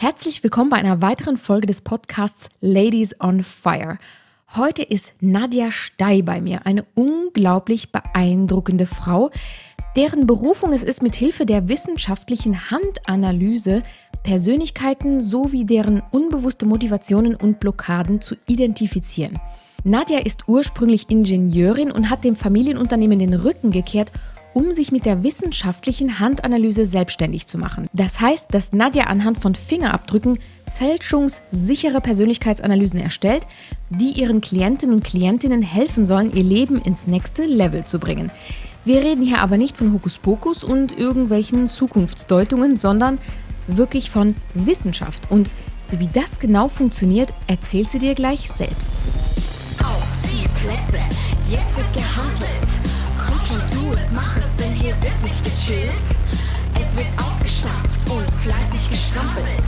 Herzlich willkommen bei einer weiteren Folge des Podcasts Ladies on Fire. Heute ist Nadja Stey bei mir, eine unglaublich beeindruckende Frau, deren Berufung es ist, mit Hilfe der wissenschaftlichen Handanalyse Persönlichkeiten sowie deren unbewusste Motivationen und Blockaden zu identifizieren. Nadja ist ursprünglich Ingenieurin und hat dem Familienunternehmen den Rücken gekehrt um sich mit der wissenschaftlichen Handanalyse selbstständig zu machen. Das heißt, dass Nadja anhand von Fingerabdrücken fälschungssichere Persönlichkeitsanalysen erstellt, die ihren Klientinnen und Klientinnen helfen sollen, ihr Leben ins nächste Level zu bringen. Wir reden hier aber nicht von Hokuspokus und irgendwelchen Zukunftsdeutungen, sondern wirklich von Wissenschaft. Und wie das genau funktioniert, erzählt sie dir gleich selbst. Auf die Plätze, jetzt wird gehandelt schon tu mach es, denn hier wird nicht gechillt. Es wird aufgestampft und fleißig gestrampelt.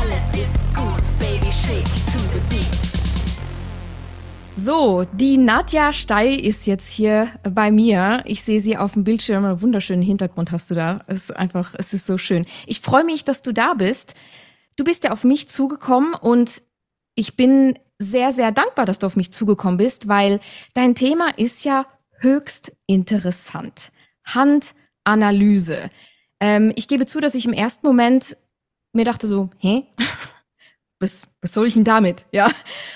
Alles ist gut, Baby, shake to the beat. So, die Nadja Stey ist jetzt hier bei mir. Ich sehe sie auf dem Bildschirm. Einen wunderschönen Hintergrund hast du da. Es ist einfach, es ist so schön. Ich freue mich, dass du da bist. Du bist ja auf mich zugekommen und ich bin sehr, sehr dankbar, dass du auf mich zugekommen bist, weil dein Thema ist ja höchst interessant. Handanalyse. Ähm, ich gebe zu, dass ich im ersten Moment mir dachte so, hä? Was, was soll ich denn damit? Ja.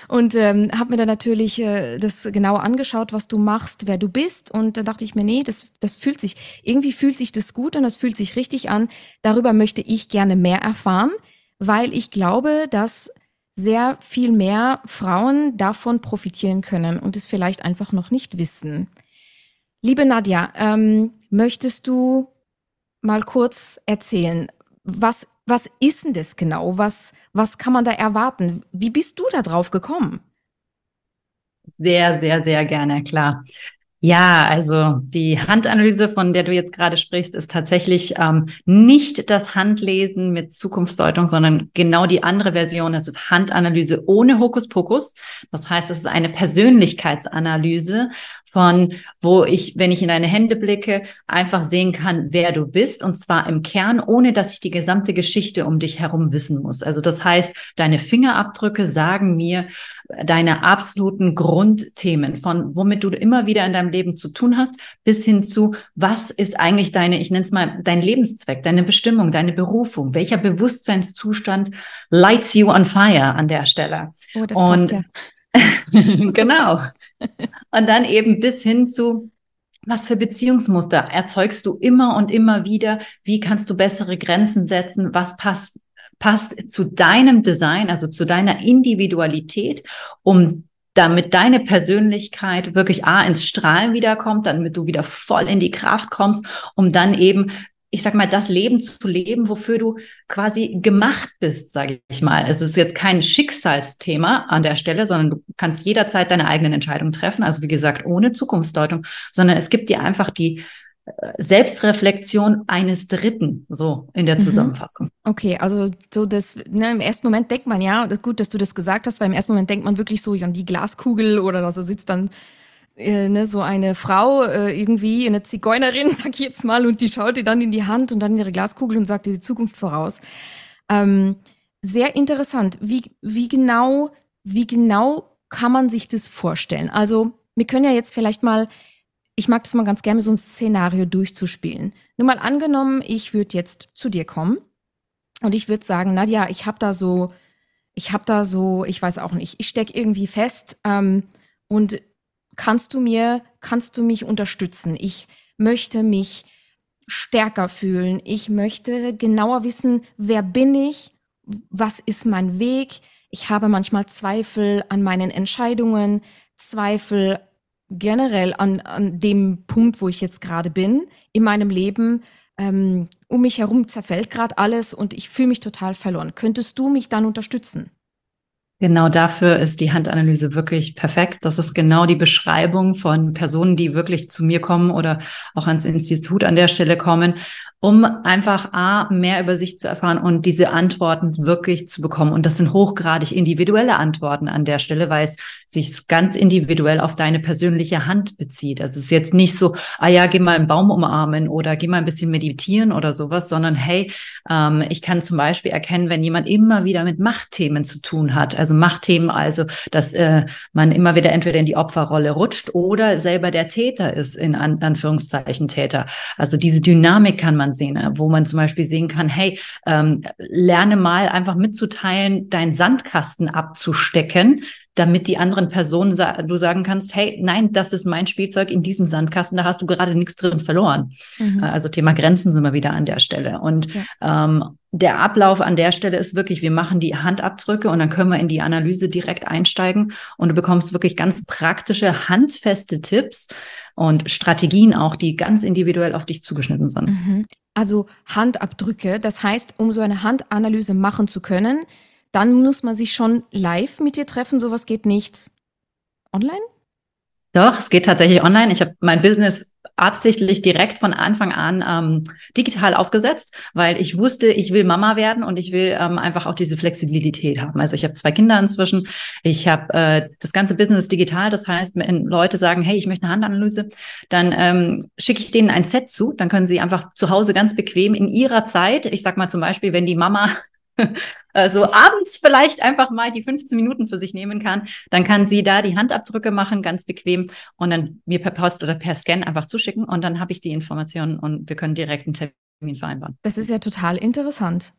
Und ähm, habe mir dann natürlich äh, das genauer angeschaut, was du machst, wer du bist. Und da dachte ich mir, nee, das, das fühlt sich, irgendwie fühlt sich das gut und das fühlt sich richtig an. Darüber möchte ich gerne mehr erfahren, weil ich glaube, dass sehr viel mehr Frauen davon profitieren können und es vielleicht einfach noch nicht wissen. Liebe Nadja, ähm, möchtest du mal kurz erzählen, was, was ist denn das genau? Was, was kann man da erwarten? Wie bist du da drauf gekommen? Sehr, sehr, sehr gerne, klar. Ja, also die Handanalyse, von der du jetzt gerade sprichst, ist tatsächlich ähm, nicht das Handlesen mit Zukunftsdeutung, sondern genau die andere Version. Das ist Handanalyse ohne Hokuspokus. Das heißt, es ist eine Persönlichkeitsanalyse von, wo ich, wenn ich in deine Hände blicke, einfach sehen kann, wer du bist und zwar im Kern, ohne dass ich die gesamte Geschichte um dich herum wissen muss. Also das heißt, deine Fingerabdrücke sagen mir deine absoluten Grundthemen von, womit du immer wieder in deinem Leben zu tun hast, bis hin zu, was ist eigentlich deine, ich nenne es mal, dein Lebenszweck, deine Bestimmung, deine Berufung, welcher Bewusstseinszustand lights you on fire an der Stelle. Oh, das und passt ja. genau. Und dann eben bis hin zu, was für Beziehungsmuster erzeugst du immer und immer wieder? Wie kannst du bessere Grenzen setzen? Was passt, passt zu deinem Design, also zu deiner Individualität, um damit deine Persönlichkeit wirklich A ins Strahlen wiederkommt, damit du wieder voll in die Kraft kommst, um dann eben ich sag mal, das Leben zu leben, wofür du quasi gemacht bist, sage ich mal. Es ist jetzt kein Schicksalsthema an der Stelle, sondern du kannst jederzeit deine eigenen Entscheidungen treffen. Also wie gesagt, ohne Zukunftsdeutung, sondern es gibt dir einfach die äh, Selbstreflexion eines Dritten, so in der mhm. Zusammenfassung. Okay, also so das, ne, im ersten Moment denkt man ja, gut, dass du das gesagt hast, weil im ersten Moment denkt man wirklich so an die Glaskugel oder so sitzt dann äh, ne, so eine Frau, äh, irgendwie eine Zigeunerin, sag ich jetzt mal, und die schaut ihr dann in die Hand und dann in ihre Glaskugel und sagt ihr die Zukunft voraus. Ähm, sehr interessant. Wie, wie genau, wie genau kann man sich das vorstellen? Also, wir können ja jetzt vielleicht mal, ich mag das mal ganz gerne, so ein Szenario durchzuspielen. Nur mal angenommen, ich würde jetzt zu dir kommen und ich würde sagen, Nadja, ich habe da so, ich habe da so, ich weiß auch nicht, ich stecke irgendwie fest ähm, und kannst du mir, kannst du mich unterstützen? Ich möchte mich stärker fühlen. Ich möchte genauer wissen, wer bin ich? Was ist mein Weg? Ich habe manchmal Zweifel an meinen Entscheidungen, Zweifel generell an, an dem Punkt, wo ich jetzt gerade bin in meinem Leben. Ähm, um mich herum zerfällt gerade alles und ich fühle mich total verloren. Könntest du mich dann unterstützen? Genau dafür ist die Handanalyse wirklich perfekt. Das ist genau die Beschreibung von Personen, die wirklich zu mir kommen oder auch ans Institut an der Stelle kommen. Um einfach A, mehr über sich zu erfahren und diese Antworten wirklich zu bekommen. Und das sind hochgradig individuelle Antworten an der Stelle, weil es sich ganz individuell auf deine persönliche Hand bezieht. Also es ist jetzt nicht so, ah ja, geh mal einen Baum umarmen oder geh mal ein bisschen meditieren oder sowas, sondern hey, ähm, ich kann zum Beispiel erkennen, wenn jemand immer wieder mit Machtthemen zu tun hat. Also Machtthemen, also dass äh, man immer wieder entweder in die Opferrolle rutscht oder selber der Täter ist, in An Anführungszeichen Täter. Also diese Dynamik kann man sehen, äh, wo man zum Beispiel sehen kann, hey, ähm, lerne mal einfach mitzuteilen, deinen Sandkasten abzustecken, damit die anderen Personen, du sagen kannst, hey, nein, das ist mein Spielzeug in diesem Sandkasten, da hast du gerade nichts drin verloren. Mhm. Äh, also Thema Grenzen sind wir wieder an der Stelle. Und ja. ähm, der Ablauf an der Stelle ist wirklich, wir machen die Handabdrücke und dann können wir in die Analyse direkt einsteigen und du bekommst wirklich ganz praktische, handfeste Tipps und Strategien auch, die ganz individuell auf dich zugeschnitten sind. Mhm. Also Handabdrücke, das heißt, um so eine Handanalyse machen zu können, dann muss man sich schon live mit dir treffen. Sowas geht nicht online? Doch, es geht tatsächlich online. Ich habe mein Business absichtlich direkt von Anfang an ähm, digital aufgesetzt, weil ich wusste, ich will Mama werden und ich will ähm, einfach auch diese Flexibilität haben. Also ich habe zwei Kinder inzwischen. Ich habe äh, das ganze Business digital. Das heißt, wenn Leute sagen, hey, ich möchte eine Handanalyse, dann ähm, schicke ich denen ein Set zu. Dann können sie einfach zu Hause ganz bequem in ihrer Zeit, ich sag mal zum Beispiel, wenn die Mama also abends vielleicht einfach mal die 15 Minuten für sich nehmen kann, dann kann sie da die Handabdrücke machen, ganz bequem und dann mir per Post oder per Scan einfach zuschicken und dann habe ich die Informationen und wir können direkt einen Termin vereinbaren. Das ist ja total interessant.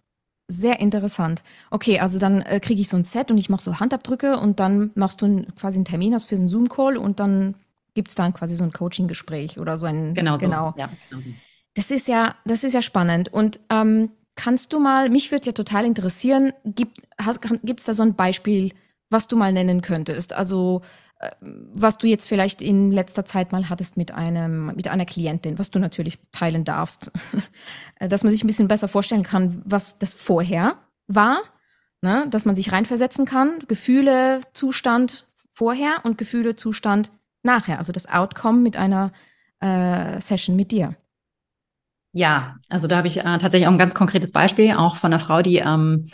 Sehr interessant. Okay, also dann äh, kriege ich so ein Set und ich mache so Handabdrücke und dann machst du ein, quasi einen Termin aus für einen Zoom-Call und dann gibt es dann quasi so ein Coaching-Gespräch oder so ein. Genau so. Genau. Ja, genau so. Das ist ja, das ist ja spannend. Und ähm, Kannst du mal, mich würde ja total interessieren, gibt es da so ein Beispiel, was du mal nennen könntest? Also äh, was du jetzt vielleicht in letzter Zeit mal hattest mit einem, mit einer Klientin, was du natürlich teilen darfst, dass man sich ein bisschen besser vorstellen kann, was das vorher war, ne? dass man sich reinversetzen kann, Gefühle, Zustand vorher und Gefühle, Zustand nachher, also das Outcome mit einer äh, Session mit dir. Ja, also da habe ich äh, tatsächlich auch ein ganz konkretes Beispiel, auch von einer Frau, die ähm,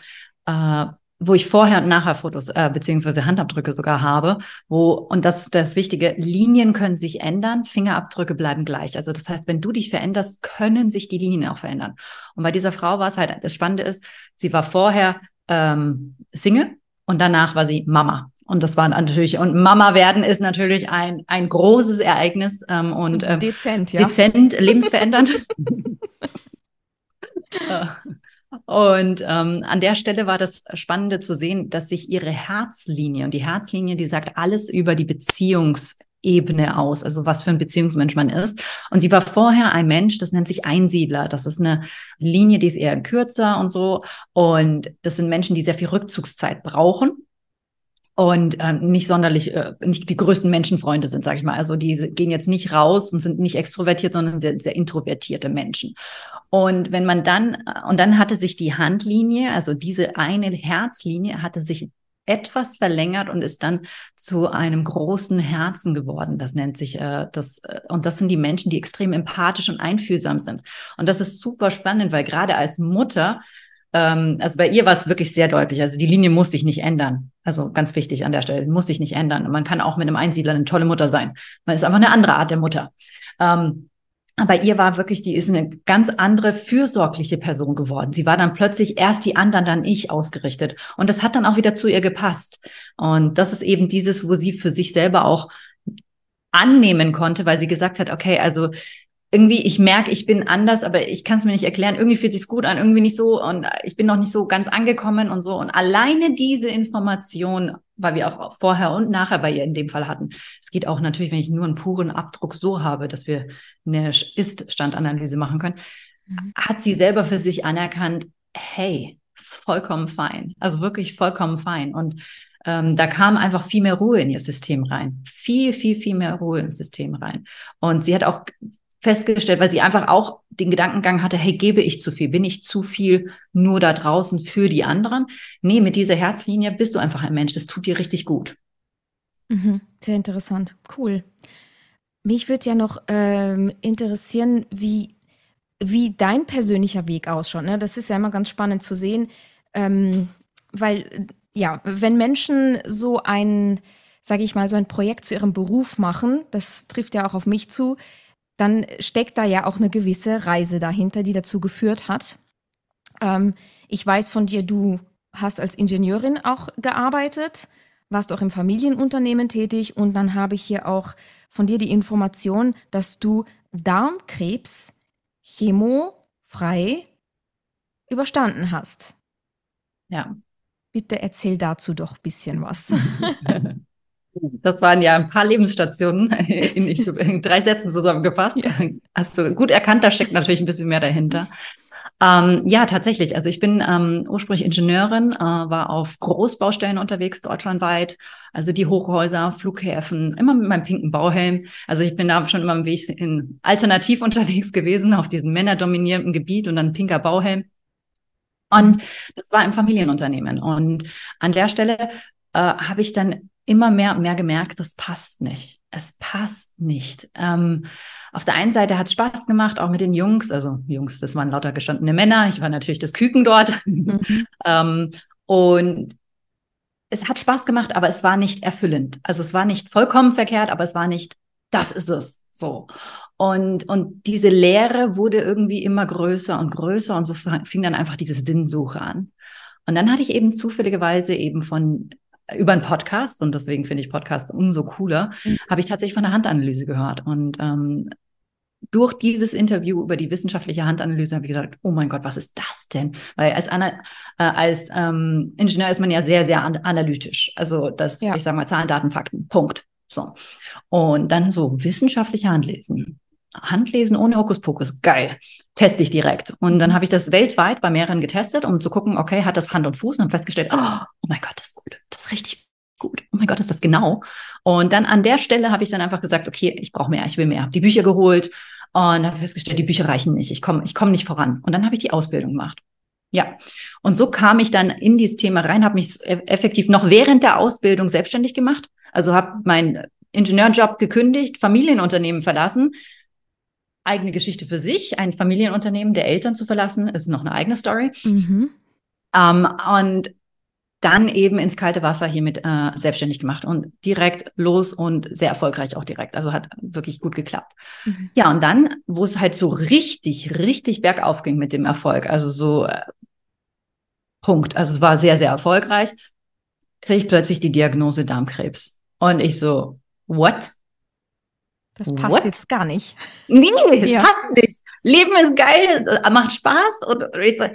äh, wo ich vorher und nachher Fotos äh, beziehungsweise Handabdrücke sogar habe, wo und das das Wichtige, Linien können sich ändern, Fingerabdrücke bleiben gleich. Also das heißt, wenn du dich veränderst, können sich die Linien auch verändern. Und bei dieser Frau war es halt, das Spannende ist, sie war vorher ähm, Single und danach war sie Mama. Und das war natürlich, und Mama werden ist natürlich ein, ein großes Ereignis ähm, und äh, dezent, ja. Dezent, lebensverändernd. Äh, und ähm, an der Stelle war das Spannende zu sehen, dass sich ihre Herzlinie, und die Herzlinie, die sagt alles über die Beziehungsebene aus, also was für ein Beziehungsmensch man ist. Und sie war vorher ein Mensch, das nennt sich Einsiedler. Das ist eine Linie, die ist eher kürzer und so. Und das sind Menschen, die sehr viel Rückzugszeit brauchen und ähm, nicht sonderlich, äh, nicht die größten Menschenfreunde sind, sage ich mal. Also die gehen jetzt nicht raus und sind nicht extrovertiert, sondern sehr, sehr introvertierte Menschen. Und wenn man dann, äh, und dann hatte sich die Handlinie, also diese eine Herzlinie, hatte sich etwas verlängert und ist dann zu einem großen Herzen geworden. Das nennt sich äh, das. Äh, und das sind die Menschen, die extrem empathisch und einfühlsam sind. Und das ist super spannend, weil gerade als Mutter ähm, also bei ihr war es wirklich sehr deutlich. Also die Linie muss sich nicht ändern. Also ganz wichtig an der Stelle, muss sich nicht ändern. Und man kann auch mit einem Einsiedler eine tolle Mutter sein. Man ist einfach eine andere Art der Mutter. Ähm, aber ihr war wirklich, die ist eine ganz andere fürsorgliche Person geworden. Sie war dann plötzlich erst die anderen, dann ich ausgerichtet. Und das hat dann auch wieder zu ihr gepasst. Und das ist eben dieses, wo sie für sich selber auch annehmen konnte, weil sie gesagt hat, okay, also irgendwie, ich merke, ich bin anders, aber ich kann es mir nicht erklären. Irgendwie fühlt sich gut an, irgendwie nicht so und ich bin noch nicht so ganz angekommen und so. Und alleine diese Information, weil wir auch vorher und nachher bei ihr in dem Fall hatten. Es geht auch natürlich, wenn ich nur einen puren Abdruck so habe, dass wir eine Ist-Standanalyse machen können, mhm. hat sie selber für sich anerkannt, hey, vollkommen fein. Also wirklich vollkommen fein. Und ähm, da kam einfach viel mehr Ruhe in ihr System rein. Viel, viel, viel mehr Ruhe ins System rein. Und sie hat auch festgestellt, weil sie einfach auch den Gedankengang hatte, hey, gebe ich zu viel? Bin ich zu viel nur da draußen für die anderen? Nee, mit dieser Herzlinie bist du einfach ein Mensch. Das tut dir richtig gut. Mhm, sehr interessant. Cool. Mich würde ja noch ähm, interessieren, wie, wie dein persönlicher Weg ausschaut. Ne? Das ist ja immer ganz spannend zu sehen, ähm, weil ja, wenn Menschen so ein, sage ich mal, so ein Projekt zu ihrem Beruf machen, das trifft ja auch auf mich zu, dann steckt da ja auch eine gewisse Reise dahinter, die dazu geführt hat. Ähm, ich weiß von dir, du hast als Ingenieurin auch gearbeitet, warst auch im Familienunternehmen tätig und dann habe ich hier auch von dir die Information, dass du Darmkrebs chemofrei überstanden hast. Ja. Bitte erzähl dazu doch ein bisschen was. Das waren ja ein paar Lebensstationen in, in drei Sätzen zusammengefasst. Ja. Hast du gut erkannt, da steckt natürlich ein bisschen mehr dahinter. Ähm, ja, tatsächlich. Also ich bin ähm, ursprünglich Ingenieurin, äh, war auf Großbaustellen unterwegs, deutschlandweit. Also die Hochhäuser, Flughäfen, immer mit meinem pinken Bauhelm. Also ich bin da schon immer im Weg in alternativ unterwegs gewesen, auf diesem männerdominierten Gebiet und dann pinker Bauhelm. Und das war im Familienunternehmen. Und an der Stelle äh, habe ich dann immer mehr und mehr gemerkt, das passt nicht. Es passt nicht. Ähm, auf der einen Seite hat es Spaß gemacht, auch mit den Jungs. Also Jungs, das waren lauter gestandene Männer. Ich war natürlich das Küken dort. Mhm. ähm, und es hat Spaß gemacht, aber es war nicht erfüllend. Also es war nicht vollkommen verkehrt, aber es war nicht, das ist es. So. Und, und diese Lehre wurde irgendwie immer größer und größer und so fing dann einfach diese Sinnsuche an. Und dann hatte ich eben zufälligerweise eben von über einen Podcast und deswegen finde ich Podcast umso cooler, mhm. habe ich tatsächlich von der Handanalyse gehört. Und ähm, durch dieses Interview über die wissenschaftliche Handanalyse habe ich gedacht, oh mein Gott, was ist das denn? Weil als, Ana äh, als ähm, Ingenieur ist man ja sehr, sehr an analytisch. Also das, ja. ich sage mal, Zahlen, Daten, Fakten, Punkt. So. Und dann so wissenschaftliche Handlesen. Handlesen ohne Hokuspokus, geil, teste ich direkt. Und dann habe ich das weltweit bei mehreren getestet, um zu gucken, okay, hat das Hand und Fuß? Und habe festgestellt, oh, oh mein Gott, das ist gut, das ist richtig gut. Oh mein Gott, ist das genau. Und dann an der Stelle habe ich dann einfach gesagt, okay, ich brauche mehr, ich will mehr. Habe die Bücher geholt und habe festgestellt, die Bücher reichen nicht. Ich komme ich komm nicht voran. Und dann habe ich die Ausbildung gemacht. Ja, und so kam ich dann in dieses Thema rein, habe mich effektiv noch während der Ausbildung selbstständig gemacht. Also habe meinen Ingenieurjob gekündigt, Familienunternehmen verlassen, eigene Geschichte für sich. Ein Familienunternehmen der Eltern zu verlassen, ist noch eine eigene Story. Mhm. Ähm, und dann eben ins kalte Wasser hiermit äh, selbstständig gemacht und direkt los und sehr erfolgreich auch direkt. Also hat wirklich gut geklappt. Mhm. Ja, und dann, wo es halt so richtig, richtig bergauf ging mit dem Erfolg, also so äh, Punkt, also es war sehr, sehr erfolgreich, kriege ich plötzlich die Diagnose Darmkrebs. Und ich so, what? Das passt What? jetzt gar nicht. Nee, das ja. passt nicht. Leben ist geil, macht Spaß. Und, so,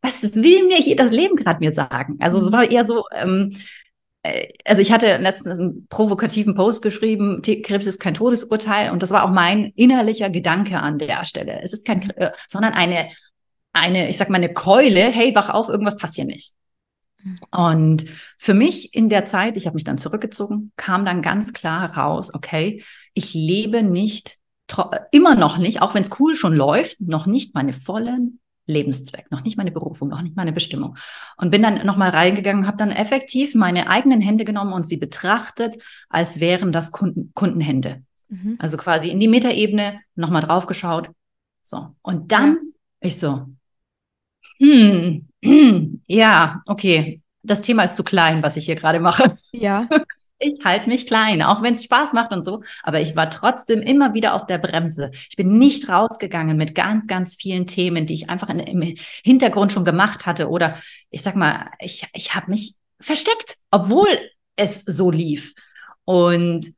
was will mir hier das Leben gerade mir sagen? Also es mhm. war eher so, ähm, äh, also ich hatte letztens einen provokativen Post geschrieben, Krebs ist kein Todesurteil und das war auch mein innerlicher Gedanke an der Stelle. Es ist kein, äh, sondern eine, eine, ich sag mal, eine Keule, hey, wach auf, irgendwas passiert nicht. Und für mich in der Zeit, ich habe mich dann zurückgezogen, kam dann ganz klar raus, okay, ich lebe nicht, immer noch nicht, auch wenn es cool schon läuft, noch nicht meine vollen Lebenszweck, noch nicht meine Berufung, noch nicht meine Bestimmung. Und bin dann nochmal reingegangen, habe dann effektiv meine eigenen Hände genommen und sie betrachtet, als wären das Kunden, Kundenhände. Mhm. Also quasi in die Metaebene nochmal draufgeschaut. So. Und dann, ja. ich so, hm, ja, okay. Das Thema ist zu klein, was ich hier gerade mache. Ja. Ich halte mich klein, auch wenn es Spaß macht und so. Aber ich war trotzdem immer wieder auf der Bremse. Ich bin nicht rausgegangen mit ganz, ganz vielen Themen, die ich einfach in, im Hintergrund schon gemacht hatte. Oder ich sag mal, ich, ich habe mich versteckt, obwohl es so lief. Und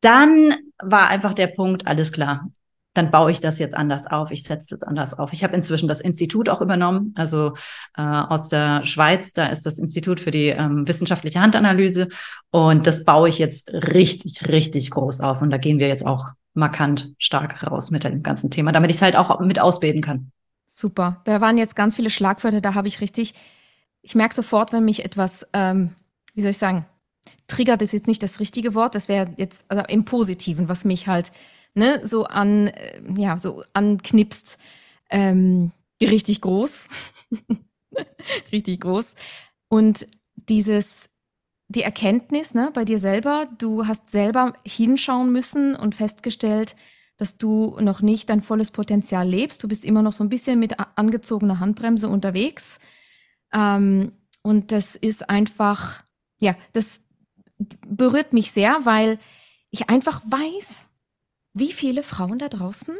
dann war einfach der Punkt, alles klar dann baue ich das jetzt anders auf, ich setze das anders auf. Ich habe inzwischen das Institut auch übernommen, also äh, aus der Schweiz, da ist das Institut für die ähm, wissenschaftliche Handanalyse. Und das baue ich jetzt richtig, richtig groß auf. Und da gehen wir jetzt auch markant stark raus mit dem ganzen Thema, damit ich es halt auch mit ausbilden kann. Super, da waren jetzt ganz viele Schlagwörter, da habe ich richtig, ich merke sofort, wenn mich etwas, ähm, wie soll ich sagen, triggert ist jetzt nicht das richtige Wort, das wäre jetzt also im Positiven, was mich halt ne, so an, äh, ja, so anknipst, ähm, richtig groß. richtig groß. Und dieses, die Erkenntnis, ne, bei dir selber, du hast selber hinschauen müssen und festgestellt, dass du noch nicht dein volles Potenzial lebst. Du bist immer noch so ein bisschen mit angezogener Handbremse unterwegs. Ähm, und das ist einfach, ja, das berührt mich sehr, weil ich einfach weiß, wie viele Frauen da draußen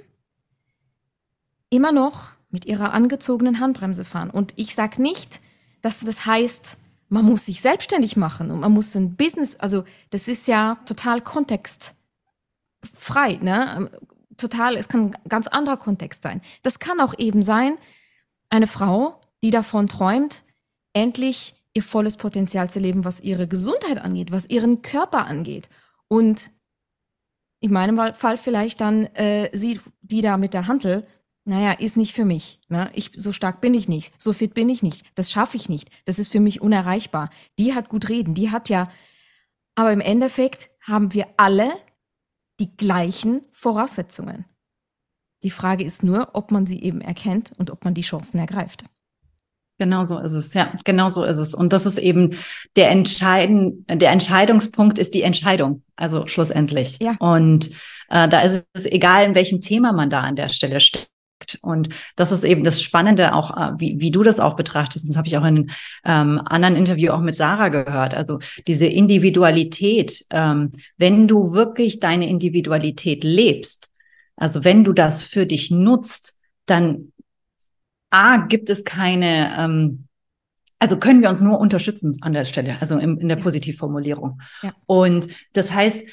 immer noch mit ihrer angezogenen Handbremse fahren. Und ich sage nicht, dass das heißt, man muss sich selbstständig machen und man muss ein Business, also das ist ja total kontextfrei, ne? Total, es kann ein ganz anderer Kontext sein. Das kann auch eben sein, eine Frau, die davon träumt, endlich ihr volles Potenzial zu leben, was ihre Gesundheit angeht, was ihren Körper angeht. Und in meinem Fall vielleicht dann äh, sieht die da mit der Handel, naja, ist nicht für mich. Ne? Ich, so stark bin ich nicht, so fit bin ich nicht, das schaffe ich nicht, das ist für mich unerreichbar. Die hat gut reden, die hat ja, aber im Endeffekt haben wir alle die gleichen Voraussetzungen. Die Frage ist nur, ob man sie eben erkennt und ob man die Chancen ergreift. Genau so ist es, ja, genau so ist es. Und das ist eben der Entscheiden, der Entscheidungspunkt ist die Entscheidung, also schlussendlich. Ja. Und äh, da ist es egal, in welchem Thema man da an der Stelle steckt. Und das ist eben das Spannende, auch äh, wie, wie du das auch betrachtest. Das habe ich auch in einem ähm, anderen Interview auch mit Sarah gehört. Also diese Individualität, ähm, wenn du wirklich deine Individualität lebst, also wenn du das für dich nutzt, dann A, gibt es keine, ähm, also können wir uns nur unterstützen an der Stelle, also im, in der Positivformulierung. Ja. Und das heißt,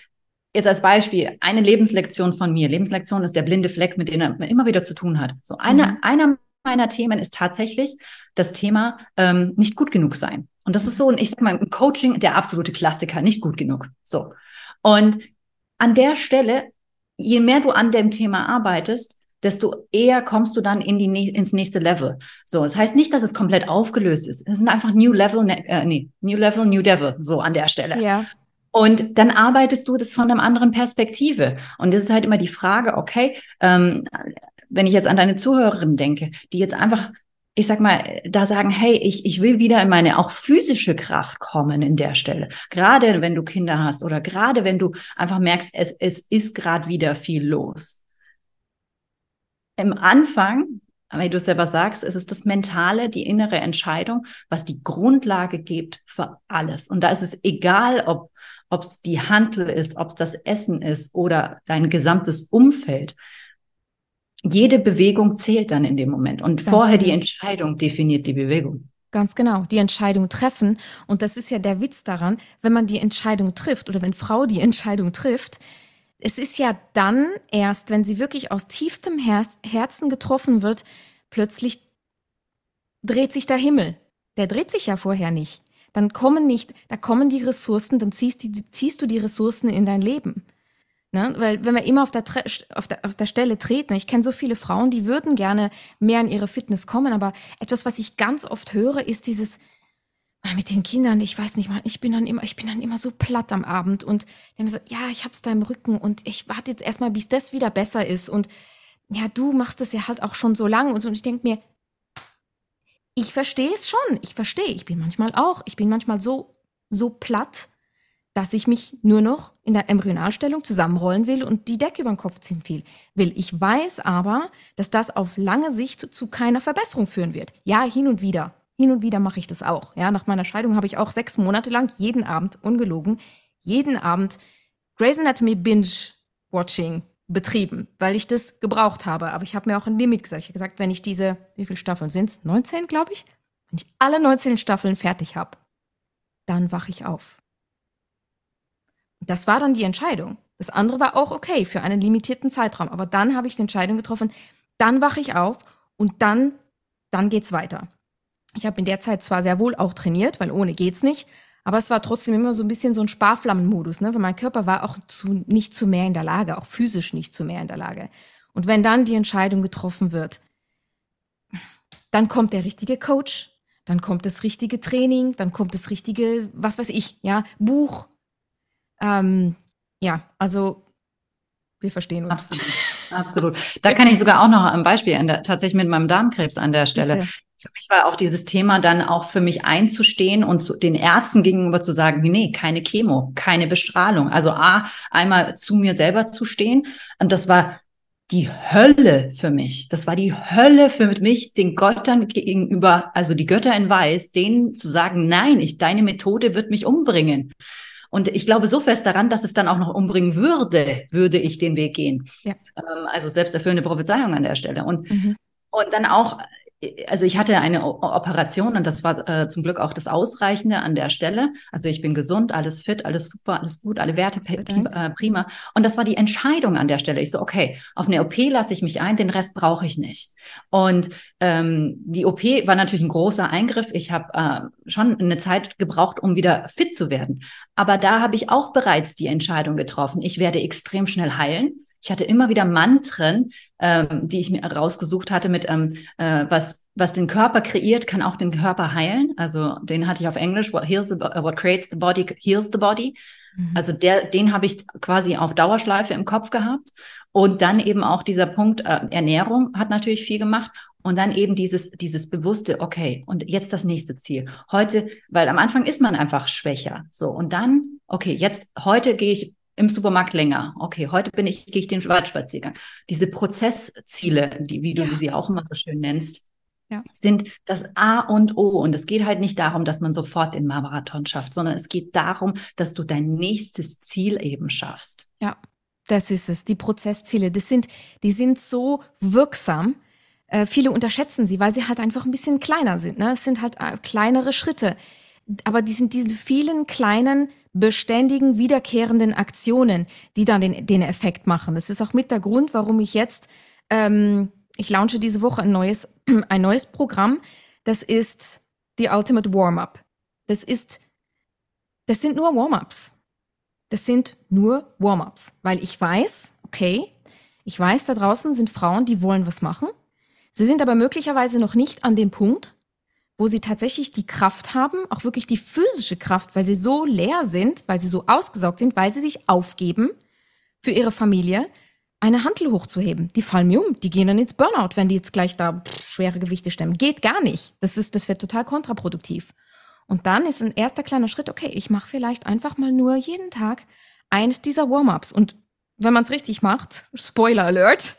jetzt als Beispiel, eine Lebenslektion von mir. Lebenslektion ist der blinde Fleck, mit dem man immer wieder zu tun hat. So eine, mhm. einer meiner Themen ist tatsächlich das Thema ähm, nicht gut genug sein. Und das ist so, ich sag mal, ein Coaching, der absolute Klassiker, nicht gut genug. So. Und an der Stelle, je mehr du an dem Thema arbeitest, desto eher kommst du dann in die, ins nächste Level. So, das heißt nicht, dass es komplett aufgelöst ist. Es sind einfach New Level, ne, äh, nee, New Level, New Devil, so an der Stelle. Ja. Und dann arbeitest du das von einer anderen Perspektive. Und das ist halt immer die Frage, okay, ähm, wenn ich jetzt an deine Zuhörerin denke, die jetzt einfach, ich sag mal, da sagen, hey, ich, ich will wieder in meine auch physische Kraft kommen in der Stelle. Gerade wenn du Kinder hast oder gerade wenn du einfach merkst, es, es ist gerade wieder viel los im Anfang, wenn du es selber sagst, ist es das Mentale, die innere Entscheidung, was die Grundlage gibt für alles. Und da ist es egal, ob ob es die Handel ist, ob es das Essen ist oder dein gesamtes Umfeld. Jede Bewegung zählt dann in dem Moment. Und Ganz vorher genau. die Entscheidung definiert die Bewegung. Ganz genau, die Entscheidung treffen. Und das ist ja der Witz daran, wenn man die Entscheidung trifft oder wenn Frau die Entscheidung trifft, es ist ja dann erst, wenn sie wirklich aus tiefstem Her Herzen getroffen wird, plötzlich dreht sich der Himmel. Der dreht sich ja vorher nicht. Dann kommen nicht, da kommen die Ressourcen, dann ziehst, die, ziehst du die Ressourcen in dein Leben. Ne? Weil wenn wir immer auf der, auf der, auf der Stelle treten, ich kenne so viele Frauen, die würden gerne mehr in ihre Fitness kommen, aber etwas, was ich ganz oft höre, ist dieses, mit den Kindern, ich weiß nicht mal, ich bin dann immer, ich bin dann immer so platt am Abend und dann so, ja, ich hab's da im Rücken und ich warte jetzt erstmal, bis das wieder besser ist und ja, du machst das ja halt auch schon so lang und so und ich denke mir, ich verstehe es schon, ich verstehe, ich bin manchmal auch, ich bin manchmal so so platt, dass ich mich nur noch in der Embryonalstellung zusammenrollen will und die Decke über den Kopf ziehen will. Ich weiß aber, dass das auf lange Sicht zu keiner Verbesserung führen wird. Ja, hin und wieder. Hin und wieder mache ich das auch. Ja, nach meiner Scheidung habe ich auch sechs Monate lang jeden Abend, ungelogen, jeden Abend Grey's Anatomy Binge Watching betrieben, weil ich das gebraucht habe. Aber ich habe mir auch ein Limit gesagt. Ich habe gesagt, wenn ich diese, wie viele Staffeln sind es? 19, glaube ich? Wenn ich alle 19 Staffeln fertig habe, dann wache ich auf. Das war dann die Entscheidung. Das andere war auch okay für einen limitierten Zeitraum. Aber dann habe ich die Entscheidung getroffen, dann wache ich auf und dann, dann geht's weiter. Ich habe in der Zeit zwar sehr wohl auch trainiert, weil ohne geht's nicht, aber es war trotzdem immer so ein bisschen so ein Sparflammenmodus, ne? weil mein Körper war auch zu, nicht zu mehr in der Lage, auch physisch nicht zu mehr in der Lage. Und wenn dann die Entscheidung getroffen wird, dann kommt der richtige Coach, dann kommt das richtige Training, dann kommt das richtige, was weiß ich, ja, Buch. Ähm, ja, also wir verstehen uns. Absolut, absolut. Da kann ich sogar auch noch ein Beispiel der, tatsächlich mit meinem Darmkrebs an der Stelle. Bitte für mich war auch dieses Thema dann auch für mich einzustehen und zu, den Ärzten gegenüber zu sagen, nee, keine Chemo, keine Bestrahlung. Also A, einmal zu mir selber zu stehen. Und das war die Hölle für mich. Das war die Hölle für mich, den Göttern gegenüber, also die Götter in Weiß, denen zu sagen, nein, ich, deine Methode wird mich umbringen. Und ich glaube so fest daran, dass es dann auch noch umbringen würde, würde ich den Weg gehen. Ja. Ähm, also selbsterfüllende Prophezeiung an der Stelle. Und, mhm. und dann auch also ich hatte eine Operation und das war äh, zum Glück auch das Ausreichende an der Stelle. Also ich bin gesund, alles fit, alles super, alles gut, alle Werte äh, prima. Und das war die Entscheidung an der Stelle. Ich so, okay, auf eine OP lasse ich mich ein, den Rest brauche ich nicht. Und ähm, die OP war natürlich ein großer Eingriff. Ich habe äh, schon eine Zeit gebraucht, um wieder fit zu werden. Aber da habe ich auch bereits die Entscheidung getroffen. Ich werde extrem schnell heilen. Ich hatte immer wieder Mantren, ähm, die ich mir rausgesucht hatte mit ähm, äh, was was den Körper kreiert, kann auch den Körper heilen. Also den hatte ich auf Englisch. What heals the, what creates the body heals the body. Mhm. Also der, den habe ich quasi auf Dauerschleife im Kopf gehabt. Und dann eben auch dieser Punkt äh, Ernährung hat natürlich viel gemacht. Und dann eben dieses, dieses bewusste, okay, und jetzt das nächste Ziel. Heute, weil am Anfang ist man einfach schwächer. So, und dann, okay, jetzt, heute gehe ich im Supermarkt länger. Okay, heute bin ich, gehe ich den Waldspaziergang. Diese Prozessziele, die, wie du ja. sie auch immer so schön nennst, ja. sind das A und O. Und es geht halt nicht darum, dass man sofort den Marathon schafft, sondern es geht darum, dass du dein nächstes Ziel eben schaffst. Ja, das ist es. Die Prozessziele, das sind, die sind so wirksam. Äh, viele unterschätzen sie, weil sie halt einfach ein bisschen kleiner sind. Ne? Es sind halt äh, kleinere Schritte. Aber die sind diese vielen kleinen beständigen, wiederkehrenden Aktionen, die dann den, den Effekt machen. Das ist auch mit der Grund, warum ich jetzt, ähm, ich launche diese Woche ein neues, ein neues Programm. Das ist die Ultimate Warm-Up. Das ist, das sind nur Warm-Ups. Das sind nur Warm-Ups, weil ich weiß, okay, ich weiß, da draußen sind Frauen, die wollen was machen. Sie sind aber möglicherweise noch nicht an dem Punkt, wo sie tatsächlich die Kraft haben, auch wirklich die physische Kraft, weil sie so leer sind, weil sie so ausgesaugt sind, weil sie sich aufgeben für ihre Familie, eine Hantel hochzuheben. Die fallen mir um, die gehen dann ins Burnout, wenn die jetzt gleich da schwere Gewichte stemmen. Geht gar nicht. Das ist, das wird total kontraproduktiv. Und dann ist ein erster kleiner Schritt, okay, ich mache vielleicht einfach mal nur jeden Tag eines dieser Warm-ups. Und wenn man es richtig macht, Spoiler Alert,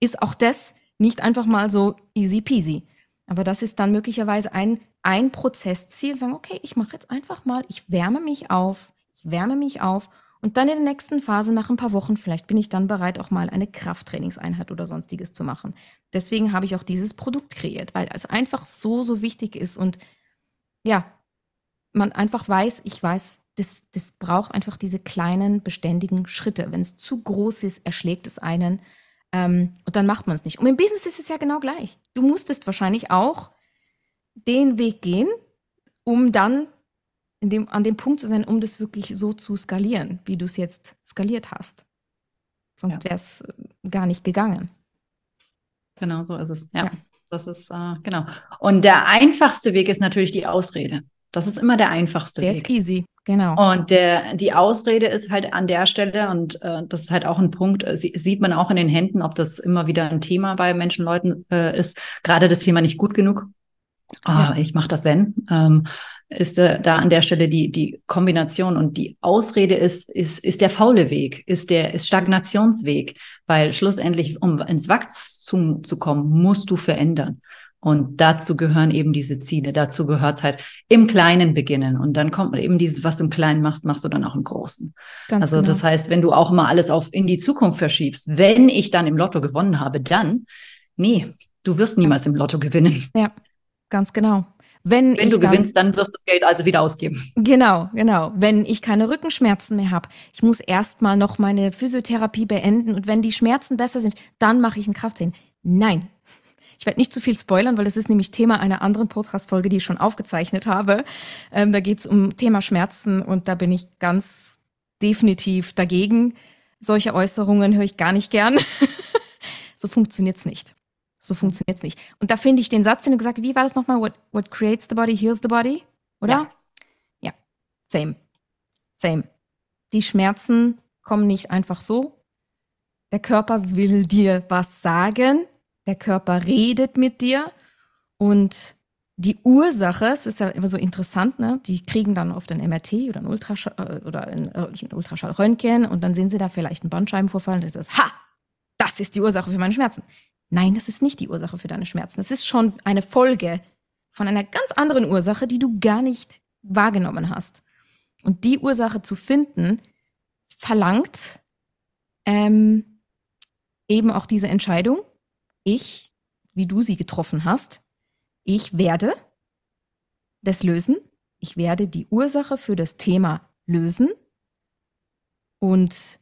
ist auch das nicht einfach mal so easy peasy. Aber das ist dann möglicherweise ein, ein Prozessziel, sagen, okay, ich mache jetzt einfach mal, ich wärme mich auf, ich wärme mich auf und dann in der nächsten Phase, nach ein paar Wochen, vielleicht bin ich dann bereit, auch mal eine Krafttrainingseinheit oder sonstiges zu machen. Deswegen habe ich auch dieses Produkt kreiert, weil es einfach so, so wichtig ist und ja, man einfach weiß, ich weiß, das, das braucht einfach diese kleinen, beständigen Schritte. Wenn es zu groß ist, erschlägt es einen. Ähm, und dann macht man es nicht. Und im Business ist es ja genau gleich. Du musstest wahrscheinlich auch den Weg gehen, um dann dem, an dem Punkt zu sein, um das wirklich so zu skalieren, wie du es jetzt skaliert hast. Sonst ja. wäre es äh, gar nicht gegangen. Genau, so ist es. Ja, ja. das ist, äh, genau. Und der einfachste Weg ist natürlich die Ausrede. Das ist immer der einfachste der Weg. Der ist easy. Genau. Und der, die Ausrede ist halt an der Stelle, und äh, das ist halt auch ein Punkt, äh, sieht man auch in den Händen, ob das immer wieder ein Thema bei Menschenleuten äh, ist, gerade das Thema nicht gut genug. Ah, ja. ich mache das, wenn. Ähm, ist äh, da an der Stelle die, die Kombination und die Ausrede ist, ist, ist der faule Weg, ist der ist Stagnationsweg, weil schlussendlich, um ins Wachstum zu kommen, musst du verändern. Und dazu gehören eben diese Ziele. Dazu gehört es halt im Kleinen beginnen. Und dann kommt eben dieses, was du im Kleinen machst, machst du dann auch im Großen. Ganz also genau. das heißt, wenn du auch immer alles auf in die Zukunft verschiebst, wenn ich dann im Lotto gewonnen habe, dann, nee, du wirst niemals im Lotto gewinnen. Ja, ganz genau. Wenn, Wenn du dann, gewinnst, dann wirst du das Geld also wieder ausgeben. Genau, genau. Wenn ich keine Rückenschmerzen mehr habe, ich muss erstmal noch meine Physiotherapie beenden und wenn die Schmerzen besser sind, dann mache ich ein Krafttraining. Nein, ich werde nicht zu viel spoilern, weil das ist nämlich Thema einer anderen Podcast-Folge, die ich schon aufgezeichnet habe. Ähm, da geht es um Thema Schmerzen und da bin ich ganz definitiv dagegen. Solche Äußerungen höre ich gar nicht gern. so funktioniert's nicht. So funktioniert's nicht. Und da finde ich den Satz, den du gesagt hast, wie war das nochmal? What, what creates the body heals the body? Oder? Ja. ja. Same. Same. Die Schmerzen kommen nicht einfach so. Der Körper will dir was sagen der Körper redet mit dir und die Ursache, es ist ja immer so interessant, ne? die kriegen dann oft ein MRT oder ein Ultraschall, äh, oder ein, äh, Ultraschallröntgen und dann sehen sie da vielleicht einen Bandscheibenvorfall und das ist, ha, das das ist die Ursache für meine Schmerzen. Nein, das ist nicht die Ursache für deine Schmerzen. Das ist schon eine Folge von einer ganz anderen Ursache, die du gar nicht wahrgenommen hast. Und die Ursache zu finden, verlangt ähm, eben auch diese Entscheidung. Ich, wie du sie getroffen hast, ich werde das lösen. Ich werde die Ursache für das Thema lösen und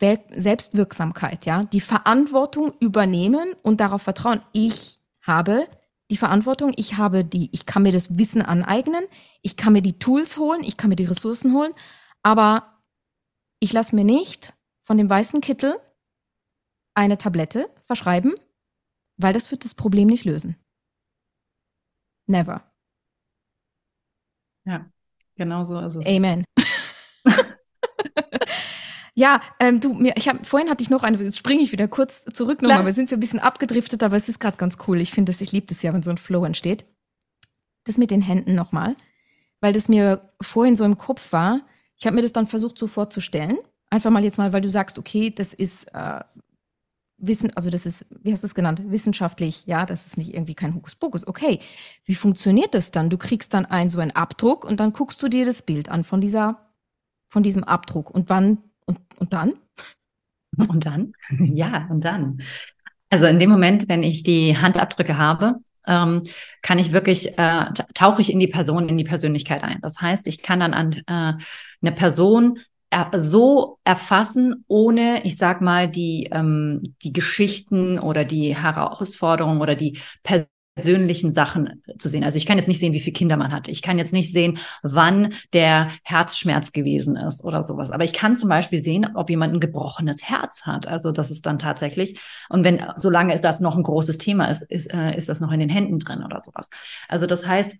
Selbstwirksamkeit, ja, die Verantwortung übernehmen und darauf vertrauen. Ich habe die Verantwortung, ich habe die, ich kann mir das Wissen aneignen, ich kann mir die Tools holen, ich kann mir die Ressourcen holen, aber ich lasse mir nicht von dem weißen Kittel eine Tablette verschreiben, weil das wird das Problem nicht lösen. Never. Ja, genau so ist es. Amen. Ja, ähm, du, mir, ich habe vorhin hatte ich noch eine, jetzt springe ich wieder kurz zurück nochmal, wir sind wir ein bisschen abgedriftet, aber es ist gerade ganz cool. Ich finde das, ich liebe das ja, wenn so ein Flow entsteht. Das mit den Händen nochmal, weil das mir vorhin so im Kopf war. Ich habe mir das dann versucht so vorzustellen. Einfach mal jetzt mal, weil du sagst, okay, das ist äh, Wissen, also das ist, wie hast du es genannt? Wissenschaftlich, ja, das ist nicht irgendwie kein Hokuspokus. Okay, wie funktioniert das dann? Du kriegst dann einen so einen Abdruck und dann guckst du dir das Bild an von dieser, von diesem Abdruck. Und wann und, und dann? Und dann? ja, und dann. Also in dem Moment, wenn ich die Handabdrücke habe, ähm, kann ich wirklich, äh, tauche ich in die Person, in die Persönlichkeit ein. Das heißt, ich kann dann an äh, eine Person er so erfassen, ohne, ich sag mal, die, ähm, die Geschichten oder die Herausforderungen oder die persönlichen Sachen zu sehen. Also ich kann jetzt nicht sehen, wie viele Kinder man hat. Ich kann jetzt nicht sehen, wann der Herzschmerz gewesen ist oder sowas. Aber ich kann zum Beispiel sehen, ob jemand ein gebrochenes Herz hat. Also das ist dann tatsächlich, und wenn, solange ist das noch ein großes Thema ist, ist, äh, ist das noch in den Händen drin oder sowas. Also das heißt,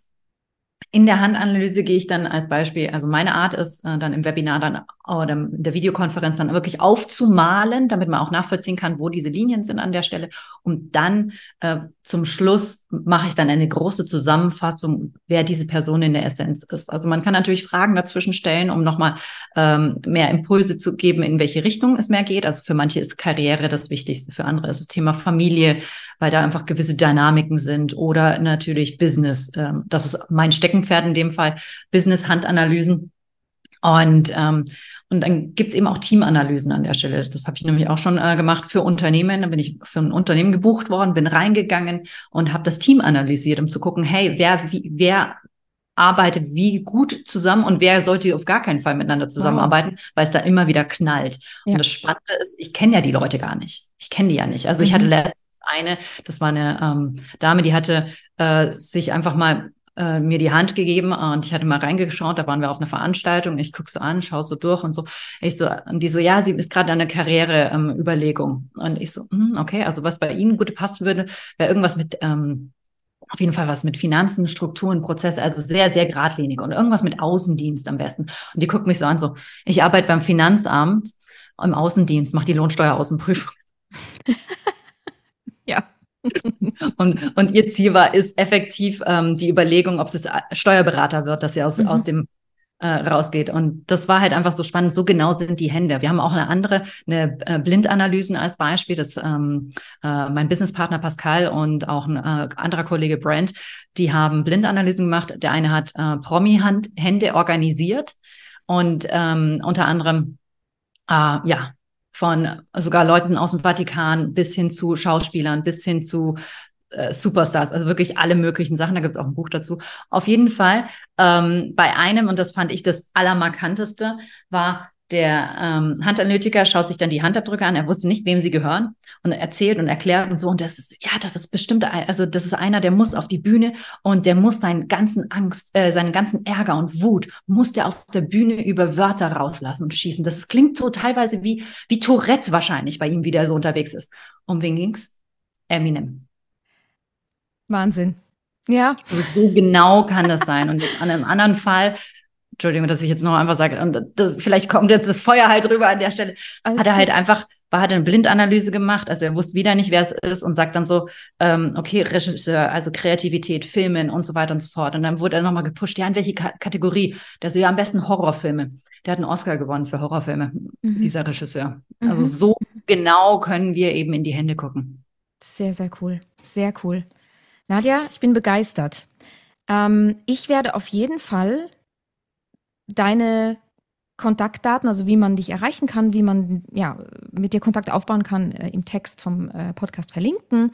in der Handanalyse gehe ich dann als Beispiel, also meine Art ist äh, dann im Webinar dann oder in der Videokonferenz dann wirklich aufzumalen, damit man auch nachvollziehen kann, wo diese Linien sind an der Stelle. Und dann äh, zum Schluss mache ich dann eine große Zusammenfassung, wer diese Person in der Essenz ist. Also man kann natürlich Fragen dazwischen stellen, um nochmal ähm, mehr Impulse zu geben, in welche Richtung es mehr geht. Also für manche ist Karriere das Wichtigste, für andere ist das Thema Familie, weil da einfach gewisse Dynamiken sind oder natürlich Business. Ähm, das ist mein Steckenpferd in dem Fall, Business-Handanalysen. Und, ähm, und dann gibt's eben auch Teamanalysen an der Stelle. Das habe ich nämlich auch schon äh, gemacht für Unternehmen. Da bin ich für ein Unternehmen gebucht worden, bin reingegangen und habe das Team analysiert, um zu gucken, hey, wer, wie, wer arbeitet wie gut zusammen und wer sollte auf gar keinen Fall miteinander zusammenarbeiten, wow. weil es da immer wieder knallt. Ja. Und das Spannende ist, ich kenne ja die Leute gar nicht. Ich kenne die ja nicht. Also mhm. ich hatte letztens eine, das war eine ähm, Dame, die hatte äh, sich einfach mal äh, mir die Hand gegeben und ich hatte mal reingeschaut, da waren wir auf einer Veranstaltung, ich gucke so an, schaue so durch und so. Ich so, und die so, ja, sie ist gerade der Karriereüberlegung. Ähm, und ich so, hm, okay, also was bei Ihnen gut passen würde, wäre irgendwas mit ähm, auf jeden Fall was mit Finanzen, Strukturen, Prozesse, also sehr, sehr geradlinig und irgendwas mit Außendienst am besten. Und die guckt mich so an, so, ich arbeite beim Finanzamt im Außendienst, mache die Lohnsteueraußenprüfung. ja. Und, und ihr Ziel war, ist effektiv ähm, die Überlegung, ob es Steuerberater wird, dass sie aus, mhm. aus dem äh, rausgeht. Und das war halt einfach so spannend. So genau sind die Hände. Wir haben auch eine andere, eine äh, Blindanalysen als Beispiel. Das ähm, äh, mein Businesspartner Pascal und auch ein äh, anderer Kollege Brent, die haben Blindanalysen gemacht. Der eine hat äh, Promi-Hände organisiert und ähm, unter anderem äh, ja von sogar Leuten aus dem Vatikan bis hin zu Schauspielern, bis hin zu äh, Superstars, also wirklich alle möglichen Sachen. Da gibt es auch ein Buch dazu. Auf jeden Fall ähm, bei einem, und das fand ich das Allermarkanteste, war der ähm, Handanalytiker schaut sich dann die Handabdrücke an. Er wusste nicht, wem sie gehören und erzählt und erklärt und so. Und das ist, ja, das ist bestimmt, also das ist einer, der muss auf die Bühne und der muss seinen ganzen Angst, äh, seinen ganzen Ärger und Wut, muss der auf der Bühne über Wörter rauslassen und schießen. Das klingt so teilweise wie, wie Tourette wahrscheinlich bei ihm, wie der so unterwegs ist. Um wen ging's? Eminem. Wahnsinn. Ja. Also so genau kann das sein. Und an einem anderen Fall Entschuldigung, dass ich jetzt noch einfach sage, und das, vielleicht kommt jetzt das Feuer halt rüber an der Stelle, Alles hat er halt einfach, war, hat eine Blindanalyse gemacht, also er wusste wieder nicht, wer es ist und sagt dann so, ähm, okay, Regisseur, also Kreativität, Filmen und so weiter und so fort. Und dann wurde er nochmal gepusht, ja, in welche K Kategorie? Der so, ja, am besten Horrorfilme. Der hat einen Oscar gewonnen für Horrorfilme, mhm. dieser Regisseur. Also mhm. so genau können wir eben in die Hände gucken. Sehr, sehr cool. Sehr cool. Nadja, ich bin begeistert. Ähm, ich werde auf jeden Fall deine Kontaktdaten, also wie man dich erreichen kann, wie man ja, mit dir Kontakt aufbauen kann, äh, im Text vom äh, Podcast verlinken.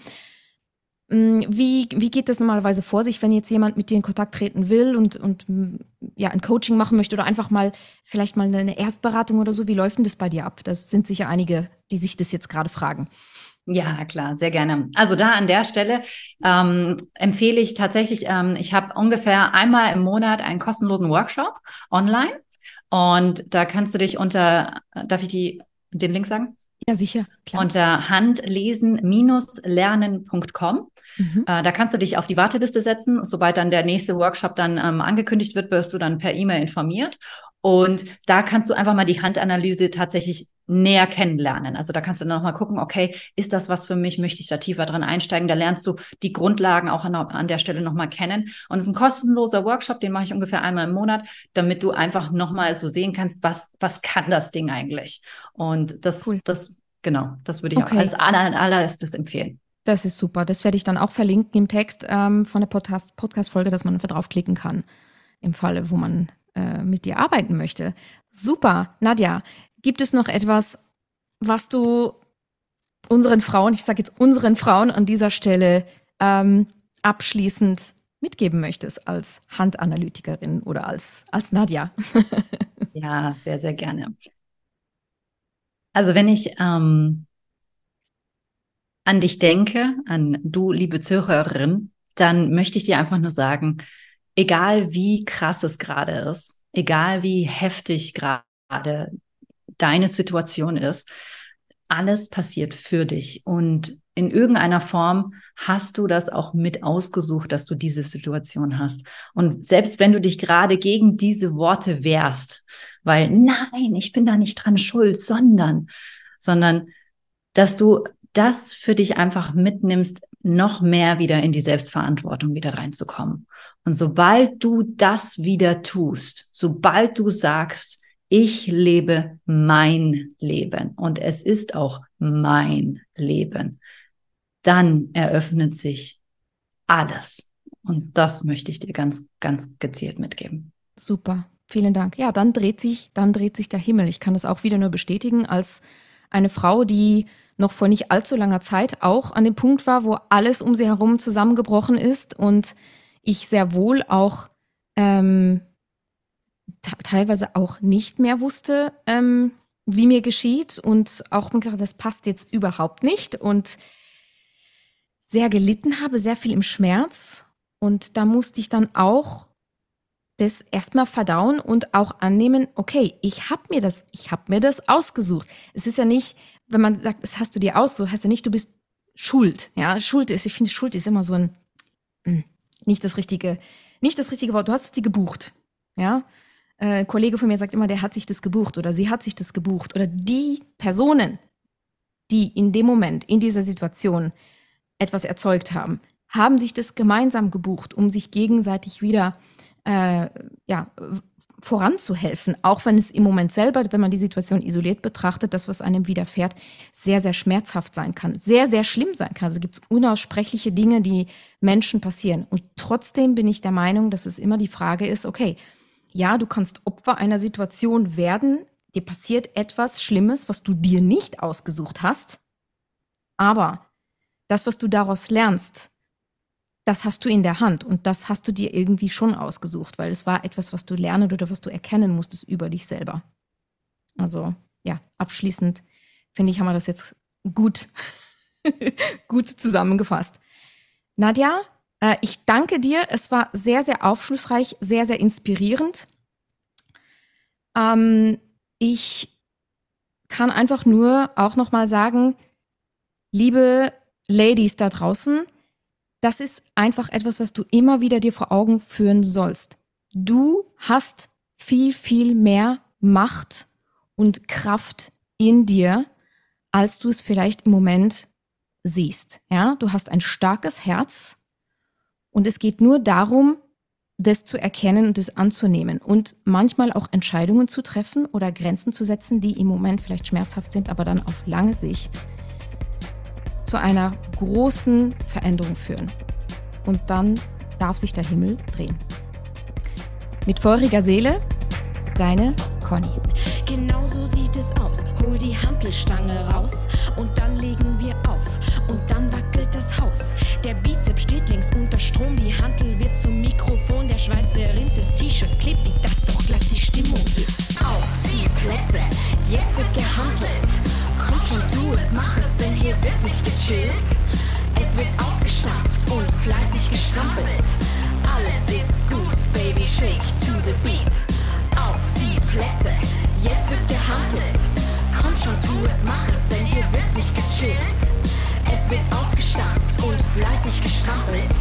Mm, wie, wie geht das normalerweise vor sich, wenn jetzt jemand mit dir in Kontakt treten will und, und mm, ja, ein Coaching machen möchte oder einfach mal vielleicht mal eine Erstberatung oder so? Wie läuft denn das bei dir ab? Das sind sicher einige, die sich das jetzt gerade fragen. Ja, klar, sehr gerne. Also da an der Stelle ähm, empfehle ich tatsächlich, ähm, ich habe ungefähr einmal im Monat einen kostenlosen Workshop online und da kannst du dich unter, darf ich die, den Link sagen? Ja, sicher. Klar. Unter handlesen-lernen.com. Mhm. Äh, da kannst du dich auf die Warteliste setzen. Sobald dann der nächste Workshop dann ähm, angekündigt wird, wirst du dann per E-Mail informiert. Und da kannst du einfach mal die Handanalyse tatsächlich näher kennenlernen. Also da kannst du dann nochmal gucken, okay, ist das was für mich? Möchte ich da tiefer dran einsteigen? Da lernst du die Grundlagen auch an, an der Stelle nochmal kennen. Und es ist ein kostenloser Workshop, den mache ich ungefähr einmal im Monat, damit du einfach nochmal so sehen kannst, was, was kann das Ding eigentlich? Und das, cool. das, genau, das würde ich okay. auch als aller, allererstes empfehlen. Das ist super. Das werde ich dann auch verlinken im Text ähm, von der Podcast-Folge, Podcast dass man draufklicken kann, im Falle, wo man äh, mit dir arbeiten möchte. Super, Nadja. Gibt es noch etwas, was du unseren Frauen, ich sage jetzt unseren Frauen an dieser Stelle ähm, abschließend mitgeben möchtest als Handanalytikerin oder als, als Nadja? ja, sehr, sehr gerne. Also wenn ich ähm, an dich denke, an du, liebe Zuhörerin, dann möchte ich dir einfach nur sagen, egal wie krass es gerade ist, egal wie heftig gerade deine Situation ist, alles passiert für dich und in irgendeiner Form hast du das auch mit ausgesucht, dass du diese Situation hast. Und selbst wenn du dich gerade gegen diese Worte wehrst, weil nein, ich bin da nicht dran schuld, sondern, sondern, dass du das für dich einfach mitnimmst, noch mehr wieder in die Selbstverantwortung wieder reinzukommen. Und sobald du das wieder tust, sobald du sagst, ich lebe mein Leben und es ist auch mein Leben, dann eröffnet sich alles. Und das möchte ich dir ganz, ganz gezielt mitgeben. Super. Vielen Dank. Ja, dann dreht sich, dann dreht sich der Himmel. Ich kann das auch wieder nur bestätigen als eine Frau, die noch vor nicht allzu langer Zeit auch an dem Punkt war, wo alles um sie herum zusammengebrochen ist und ich sehr wohl auch ähm, teilweise auch nicht mehr wusste, ähm, wie mir geschieht und auch mir gedacht, das passt jetzt überhaupt nicht und sehr gelitten habe, sehr viel im Schmerz und da musste ich dann auch das erstmal verdauen und auch annehmen, okay, ich habe mir das, ich habe mir das ausgesucht. Es ist ja nicht, wenn man sagt, das hast du dir ausgesucht, heißt ja nicht, du bist schuld. Ja, Schuld ist, ich finde, Schuld ist immer so ein, hm, nicht das richtige, nicht das richtige Wort. Du hast es dir gebucht. Ja, äh, ein Kollege von mir sagt immer, der hat sich das gebucht oder sie hat sich das gebucht oder die Personen, die in dem Moment, in dieser Situation etwas erzeugt haben, haben sich das gemeinsam gebucht, um sich gegenseitig wieder äh, ja, voranzuhelfen, auch wenn es im Moment selber, wenn man die Situation isoliert betrachtet, das, was einem widerfährt, sehr, sehr schmerzhaft sein kann, sehr, sehr schlimm sein kann. Also gibt es unaussprechliche Dinge, die Menschen passieren. Und trotzdem bin ich der Meinung, dass es immer die Frage ist, okay, ja, du kannst Opfer einer Situation werden, dir passiert etwas Schlimmes, was du dir nicht ausgesucht hast, aber das, was du daraus lernst, das hast du in der Hand und das hast du dir irgendwie schon ausgesucht, weil es war etwas, was du lernen oder was du erkennen musstest über dich selber. Also ja, abschließend finde ich, haben wir das jetzt gut, gut zusammengefasst. Nadja, äh, ich danke dir. Es war sehr, sehr aufschlussreich, sehr, sehr inspirierend. Ähm, ich kann einfach nur auch noch mal sagen, liebe Ladies da draußen, das ist einfach etwas, was du immer wieder dir vor Augen führen sollst. Du hast viel, viel mehr Macht und Kraft in dir, als du es vielleicht im Moment siehst. Ja, du hast ein starkes Herz und es geht nur darum, das zu erkennen und das anzunehmen und manchmal auch Entscheidungen zu treffen oder Grenzen zu setzen, die im Moment vielleicht schmerzhaft sind, aber dann auf lange Sicht zu einer großen Veränderung führen. Und dann darf sich der Himmel drehen. Mit feuriger Seele, deine Conny. Genau so sieht es aus. Hol die Hantelstange raus und dann legen wir auf und dann wackelt das Haus. Der Bizeps steht links unter Strom, die Hantel wird zum Mikrofon, der Schweiß, der rinnt, das T-Shirt klebt, wie das doch glatt die Stimmung. Auf die Plätze, jetzt wird gehandelt komm schon, tu es mach es, denn hier wird nicht gechillt. Es wird aufgestampft und fleißig gestrampelt. Alles ist gut, Baby, shake to the beat. Auf die Plätze, jetzt wird gehandelt. Komm schon, tu es, mach es, denn hier wird nicht gechillt. Es wird aufgestampft und fleißig gestrampelt.